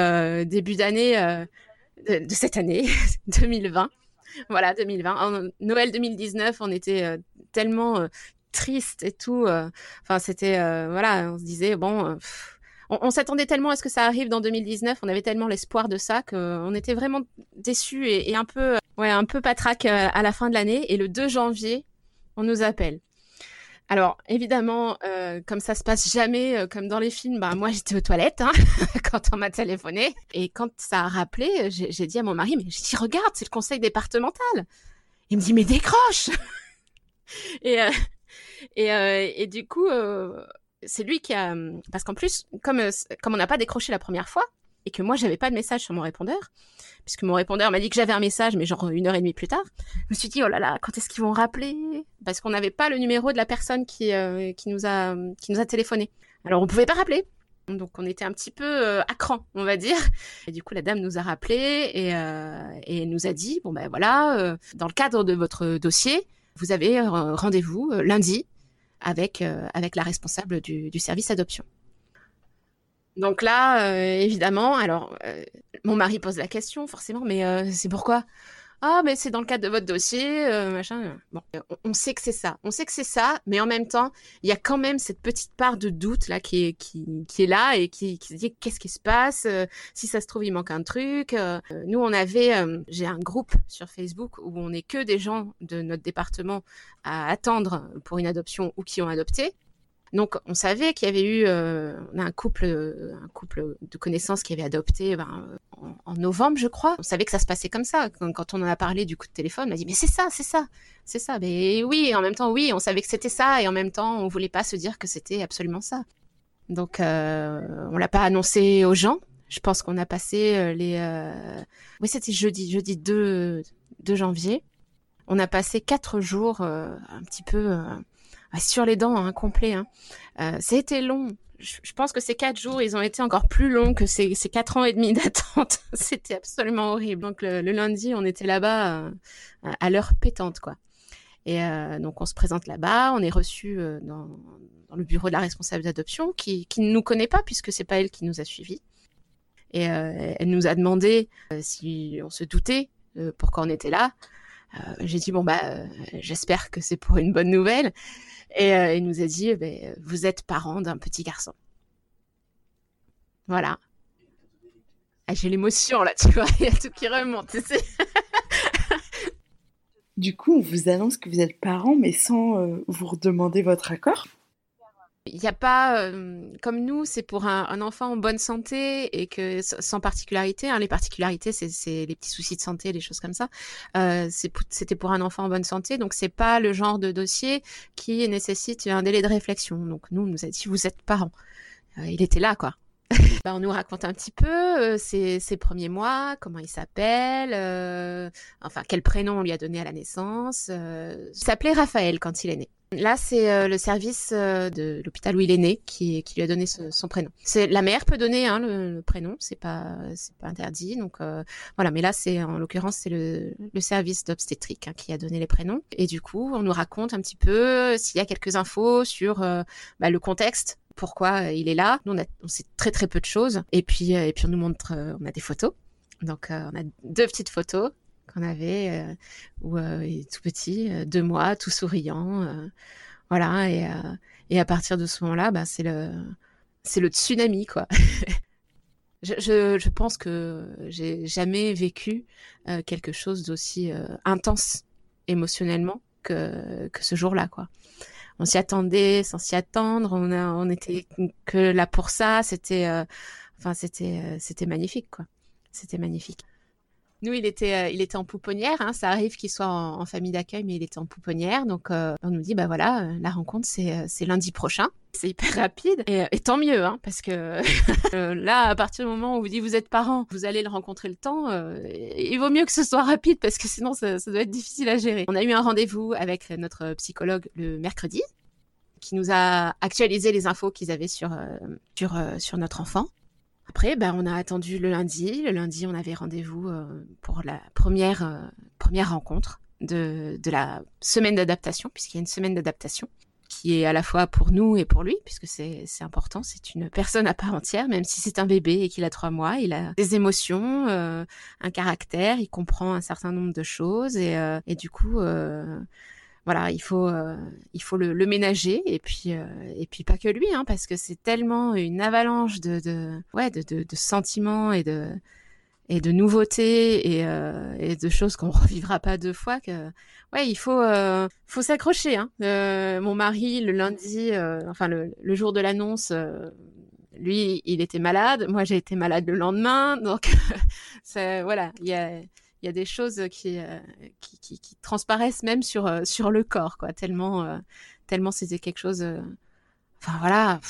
S1: début d'année de, cette année 2020. voilà, 2020. En Noël 2019, on était tellement triste et tout. Enfin, c'était voilà, on se disait bon. on, s'attendait tellement à ce que ça arrive dans 2019, on avait tellement l'espoir de ça qu'on était vraiment déçus et, et, un peu, ouais, un peu patraque à la fin de l'année. Et le 2 janvier, on nous appelle. Alors évidemment, euh, comme ça se passe jamais euh, comme dans les films, bah moi j'étais aux toilettes hein, quand on m'a téléphoné et quand ça a rappelé, j'ai dit à mon mari mais j'ai dit regarde c'est le conseil départemental. Il me dit mais décroche et, euh, et et du coup c'est lui qui a parce qu'en plus comme comme on n'a pas décroché la première fois et que moi j'avais pas de message sur mon répondeur, puisque mon répondeur m'a dit que j'avais un message, mais genre une heure et demie plus tard, je me suis dit, oh là là, quand est-ce qu'ils vont rappeler? Parce qu'on n'avait pas le numéro de la personne qui, euh, qui, nous a, qui nous a téléphoné. Alors on pouvait pas rappeler. Donc on était un petit peu euh, à cran, on va dire. Et du coup, la dame nous a rappelé et, euh, et nous a dit, bon ben voilà, dans le cadre de votre dossier, vous avez rendez-vous lundi avec, avec la responsable du, du service adoption. Donc là, euh, évidemment, alors euh, mon mari pose la question forcément, mais euh, c'est pourquoi? Ah, mais c'est dans le cadre de votre dossier, machin. Bon, on, sait que c'est ça, on sait que c'est ça, mais en même temps, il y a quand même cette petite part de doute là qui est qui, qui est là et qui, qui se dit qu'est-ce qui se passe? Si ça se trouve, il manque un truc. nous, on avait, j'ai un groupe sur Facebook où on n'est que des gens de notre département à attendre pour une adoption ou qui ont adopté. Donc, on savait qu'il y avait eu euh, un couple, un couple de connaissances qui avait adopté ben, en, novembre, je crois. On savait que ça se passait comme ça. Quand, on en a parlé du coup de téléphone, on m'a dit mais c'est ça, c'est ça, c'est ça. Mais oui, en même temps, oui, on savait que c'était ça, et en même temps, on voulait pas se dire que c'était absolument ça. Donc, euh, on l'a pas annoncé aux gens. Je pense qu'on a passé euh, les. Euh, oui, c'était jeudi, jeudi 2, 2 janvier. On a passé quatre jours un petit peu sur les dents, hein, complet. Hein. Euh, c'était long. Je, pense que ces quatre jours, ils ont été encore plus longs que ces, quatre ans et demi d'attente. C'était absolument horrible. Donc le, lundi, on était là-bas euh, à l'heure pétante, quoi. Et euh, donc on se présente là-bas, on est reçu euh, dans, le bureau de la responsable d'adoption, qui, qui ne nous connaît pas puisque c'est pas elle qui nous a suivis. Et euh, elle nous a demandé si on se doutait pourquoi on était là. J'ai dit bon bah j'espère que c'est pour une bonne nouvelle. Et euh, il nous a dit, ben, vous êtes parent d'un petit garçon. Voilà. Ah, j'ai l'émotion là, tu vois, il y a tout qui remonte.
S2: Du coup, on vous annonce que vous êtes parent, mais sans euh, vous redemander votre accord
S1: il n'y a pas, euh, comme nous, c'est pour un, enfant en bonne santé et que sans particularité. Hein, les particularités, c'est les petits soucis de santé, les choses comme ça. Euh, C'était pour un enfant en bonne santé, donc c'est pas le genre de dossier qui nécessite un délai de réflexion. Donc nous, on nous a dit vous êtes parents. Euh, il était là, quoi. bah, on nous raconte un petit peu euh, ses, ses, premiers mois, comment il s'appelle, euh, enfin quel prénom on lui a donné à la naissance. il s'appelait Raphaël quand il est né. Là, c'est euh, le service euh, de l'hôpital où il est né qui, qui lui a donné son prénom. C'est la mère peut donner hein, le, prénom, c'est pas c'est pas interdit. Donc euh, voilà, mais là c'est en l'occurrence c'est le, le service d'obstétrique hein, qui a donné les prénoms. Et du coup, on nous raconte un petit peu s'il y a quelques infos sur bah, le contexte pourquoi il est là. Nous, on, a, on sait très très peu de choses. Et puis, et puis on nous montre, on a des photos. Donc, on a deux petites photos qu'on avait, euh, où euh, tout petit, euh, deux mois, tout souriant, voilà. Et, et à partir de ce moment-là, bah, c'est le c'est le tsunami, quoi. je, je, je, pense que j'ai jamais vécu quelque chose d'aussi intense émotionnellement que, que ce jour-là, quoi. On s'y attendait sans s'y attendre, on, a, on était que là pour ça, c'était, enfin, c'était, c'était magnifique, quoi. C'était magnifique. Nous, il était, euh, il était en pouponnière. Hein. Ça arrive qu'il soit en, famille d'accueil, mais il était en pouponnière. Donc, euh, on nous dit, bah voilà, euh, la rencontre, c'est, lundi prochain. C'est hyper rapide. Et, tant mieux, hein, parce que là, à partir du moment où vous dites vous êtes parent, vous allez le rencontrer le temps, il vaut mieux que ce soit rapide, parce que sinon, ça, doit être difficile à gérer. On a eu un rendez-vous avec notre psychologue le mercredi qui nous a actualisé les infos qu'ils avaient sur, sur notre enfant. Après, ben, on a attendu le lundi. Le lundi, on avait rendez-vous euh, pour la première, euh, première rencontre de, de la semaine d'adaptation, puisqu'il y a une semaine d'adaptation qui est à la fois pour nous et pour lui, puisque c'est important. C'est une personne à part entière, même si c'est un bébé et qu'il a trois mois. Il a des émotions, euh, un caractère, il comprend un certain nombre de choses et, et du coup, voilà, il faut, euh, il faut le, le, ménager et puis, euh, et puis pas que lui, hein, parce que c'est tellement une avalanche de, de ouais, de, de, de sentiments et de et de nouveautés et, euh, et de choses qu'on revivra pas deux fois que ouais il faut euh, faut s'accrocher hein. Euh, mon mari le lundi euh, enfin le, le, jour de l'annonce lui il était malade moi j'ai été malade le lendemain donc voilà il y a il y a des choses qui, qui, qui, qui transparaissent même sur sur le corps quoi tellement tellement c'était quelque chose enfin voilà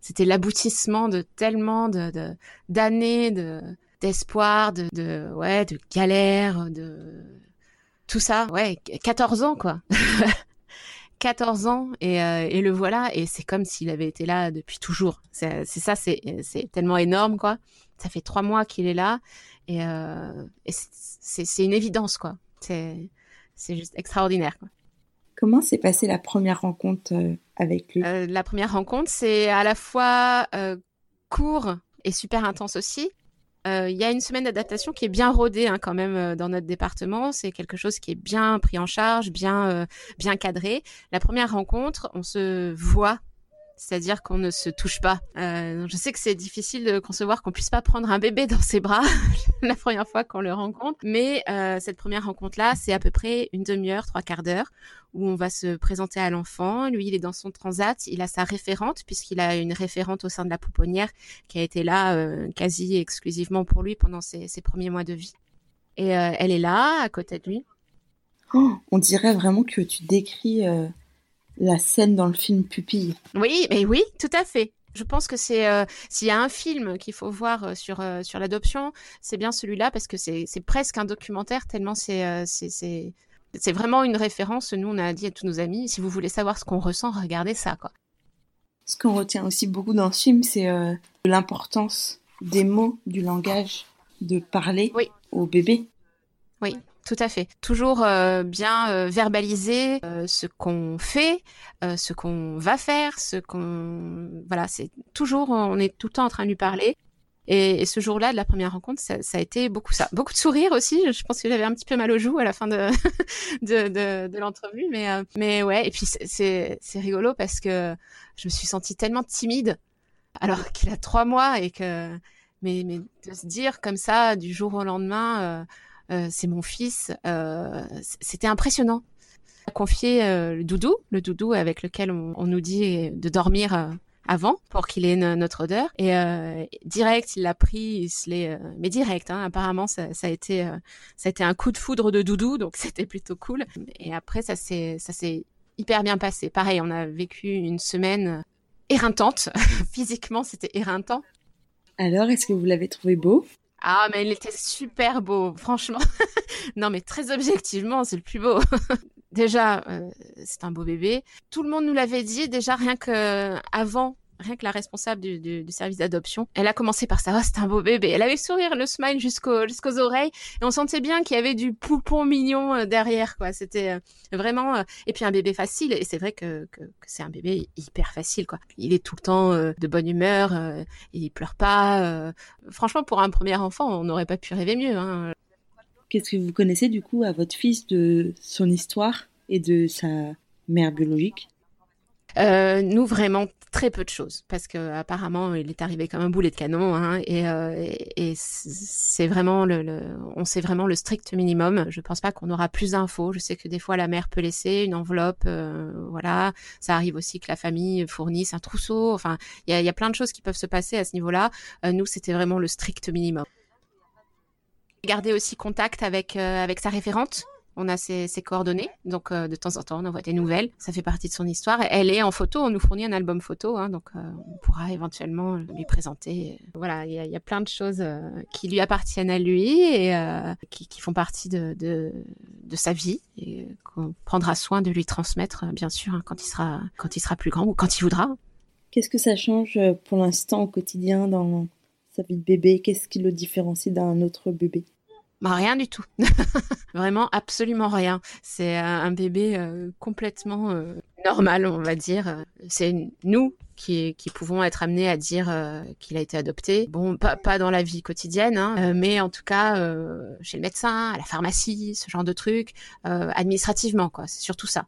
S1: c'était l'aboutissement de tellement de d'années de, d'espoir, de, de, ouais, de galère, de tout ça. Ouais, 14 ans, quoi. 14 ans et, euh, et, le voilà et c'est comme s'il avait été là depuis toujours. C'est ça, c'est tellement énorme quoi. Ça fait trois mois qu'il est là et, euh, et c'est une évidence quoi. C'est juste extraordinaire. Quoi.
S2: Comment s'est passée la première rencontre euh, avec lui?
S1: Euh, La première rencontre, c'est à la fois euh, court et super intense aussi. Euh, il y a une semaine d'adaptation qui est bien rodée hein, quand même euh, dans notre département. C'est quelque chose qui est bien pris en charge, bien euh, bien cadré. La première rencontre, on se voit c'est-à-dire qu'on ne se touche pas. Euh, je sais que c'est difficile de concevoir qu'on puisse pas prendre un bébé dans ses bras la première fois qu'on le rencontre, mais euh, cette première rencontre-là, c'est à peu près une demi-heure, trois quarts d'heure, où on va se présenter à l'enfant. Lui, il est dans son transat, il a sa référente, puisqu'il a une référente au sein de la pouponnière qui a été là euh, quasi exclusivement pour lui pendant ses, premiers mois de vie. Et elle est là, à côté de lui.
S2: Oh, on dirait vraiment que tu décris la scène dans le film Pupille.
S1: Oui, mais oui, tout à fait. Je pense que c'est euh, s'il y a un film qu'il faut voir euh, sur euh, sur l'adoption, c'est bien celui-là parce que c'est presque un documentaire tellement c'est euh, c'est c'est c'est vraiment une référence. Nous, on a dit à tous nos amis, si vous voulez savoir ce qu'on ressent, regardez ça, quoi.
S2: Ce qu'on retient aussi beaucoup dans ce film, c'est l'importance des mots, du langage, de parler
S1: oui.
S2: au bébé.
S1: Oui, tout à fait. Toujours euh, bien euh, verbaliser euh, ce qu'on fait, euh, ce qu'on va faire, ce qu'on voilà, c'est toujours on est tout le temps en train de lui parler. Et, et ce jour-là de la première rencontre, ça, ça, a été beaucoup ça, beaucoup de sourires aussi. Je pense que j'avais un petit peu mal aux joues à la fin de de, de, de l'entrevue, mais euh, mais ouais. Et puis c'est c'est rigolo parce que je me suis sentie tellement timide alors qu'il a trois mois et que mais mais de se dire comme ça du jour au lendemain. Euh, c'est mon fils. Euh, C'était impressionnant. Confier euh, le doudou, le doudou avec lequel on, on nous dit de dormir avant pour qu'il ait notre odeur. Et direct, il l'a pris, mais direct. Hein, apparemment, ça, a été, a un coup de foudre de doudou, donc c'était plutôt cool. Et après, ça s'est hyper bien passé. Pareil, on a vécu une semaine éreintante. Physiquement, c'était éreintant.
S2: Alors, est-ce que vous l'avez trouvé beau?
S1: Ah, mais il était super beau, franchement. non, mais très objectivement, c'est le plus beau. déjà, euh, c'est un beau bébé. Tout le monde nous l'avait dit, déjà rien que avant rien que la responsable du, du, du service d'adoption, elle a commencé par ça, oh, c'est un beau bébé. Elle avait le sourire, le smile jusqu'aux jusqu'aux oreilles, et on sentait bien qu'il y avait du poupon mignon euh, derrière, quoi. C'était euh, vraiment, euh, et puis un bébé facile. Et c'est vrai que, que, que c'est un bébé hyper facile, quoi. Il est tout le temps euh, de bonne humeur, euh, il pleure pas. franchement, pour un premier enfant, on n'aurait pas pu rêver mieux. Hein.
S2: Qu'est-ce que vous connaissez du coup à votre fils de son histoire et de sa mère biologique?
S1: Euh, nous vraiment très peu de choses parce que apparemment il est arrivé comme un boulet de canon hein, et, euh, et, c'est vraiment le, le, on sait vraiment le strict minimum. Je pense pas qu'on aura plus d'infos. Je sais que des fois la mère peut laisser une enveloppe, euh, voilà. Ça arrive aussi que la famille fournisse un trousseau. Enfin, il y a, y a, plein de choses qui peuvent se passer à ce niveau-là. Euh, nous, c'était vraiment le strict minimum. Garder aussi contact avec avec sa référente on a ses, ses coordonnées, donc euh, de temps en temps on envoie des nouvelles. Ça fait partie de son histoire. Elle est en photo, on nous fournit un album photo, hein, donc euh, on pourra éventuellement lui présenter. Voilà, il y a, y a, plein de choses euh, qui lui appartiennent à lui et qui, qui, font partie de, de, de sa vie et qu'on prendra soin de lui transmettre, bien sûr, hein, quand il sera quand il sera plus grand ou quand il voudra.
S2: Qu'est-ce que ça change pour l'instant au quotidien dans sa vie de bébé? Qu'est-ce qui le différencie d'un autre bébé?
S1: Bah, rien du tout. Vraiment absolument rien. C'est un bébé complètement normal, on va dire. C'est nous qui, qui pouvons être amenés à dire qu'il a été adopté. Bon, pas, pas dans la vie quotidienne, hein, mais en tout cas chez le médecin, à la pharmacie, ce genre de trucs, administrativement, quoi. C'est surtout ça.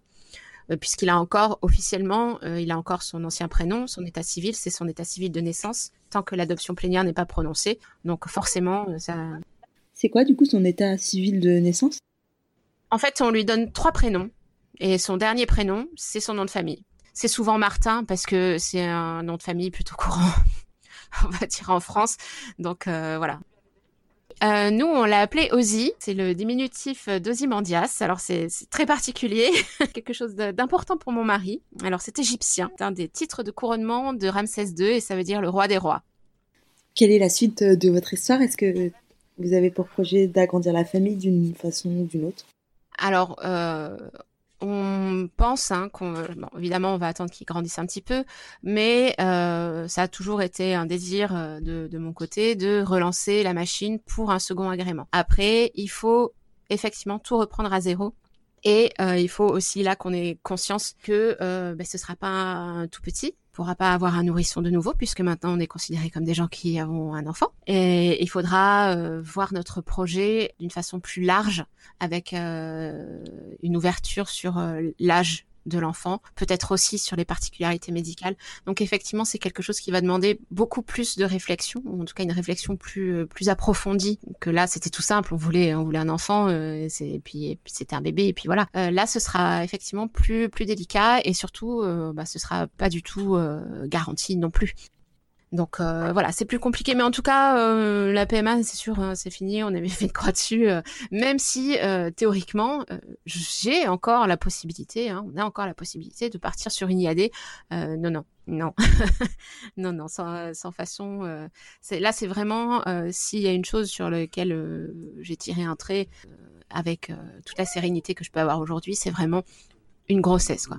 S1: Euh, puisqu'il a encore officiellement, euh, il a encore son ancien prénom, son état civil, c'est son état civil de naissance, tant que l'adoption plénière n'est pas prononcée. Donc forcément, euh, ça.
S2: C'est quoi du coup son état civil de naissance?
S1: En fait, on lui donne trois prénoms et son dernier prénom, c'est son nom de famille. C'est souvent Martin parce que c'est un nom de famille plutôt courant, on va dire en France. Donc voilà. Euh, nous, on l'a appelé Ozzy. C'est le diminutif d'Ozymandias. Alors, c'est très particulier. Quelque chose d'important pour mon mari. Alors, c'est égyptien. C'est un des titres de couronnement de Ramsès II et ça veut dire le roi des rois.
S2: Quelle est la suite de votre histoire? Est-ce que vous avez pour projet d'agrandir la famille d'une façon ou d'une autre?
S1: Alors, euh, on pense hein, qu'on, évidemment, on va attendre qu'il grandisse un petit peu, mais euh, ça a toujours été un désir euh, de, mon côté de relancer la machine pour un second agrément. Après, il faut effectivement tout reprendre à zéro. Et il faut aussi là qu'on ait conscience que euh, ben, ce sera pas tout petit, pourra pas avoir un nourrisson de nouveau puisque maintenant on est considéré comme des gens qui avons un enfant. Et il faudra euh, voir notre projet d'une façon plus large avec euh, une ouverture sur euh, l'âge de l'enfant, peut-être aussi sur les particularités médicales. Donc effectivement, c'est quelque chose qui va demander beaucoup plus de réflexion, ou en tout cas une réflexion plus euh, plus approfondie. Que là, c'était tout simple, on voulait on voulait un enfant, euh, et, puis, c'était un bébé, et puis voilà. Euh, là, ce sera effectivement plus plus délicat, et surtout, euh, bah, ce sera pas du tout garanti non plus. Donc euh, voilà, c'est plus compliqué, mais en tout cas, euh, la PMA, c'est sûr, hein, c'est fini, on avait fait une croix dessus. Euh, même si théoriquement, j'ai encore la possibilité, hein, on a encore la possibilité de partir sur une IAD. non, non, non, non, non, sans, sans façon. là, c'est vraiment s'il y a une chose sur laquelle j'ai tiré un trait avec toute la sérénité que je peux avoir aujourd'hui, c'est vraiment une grossesse, quoi.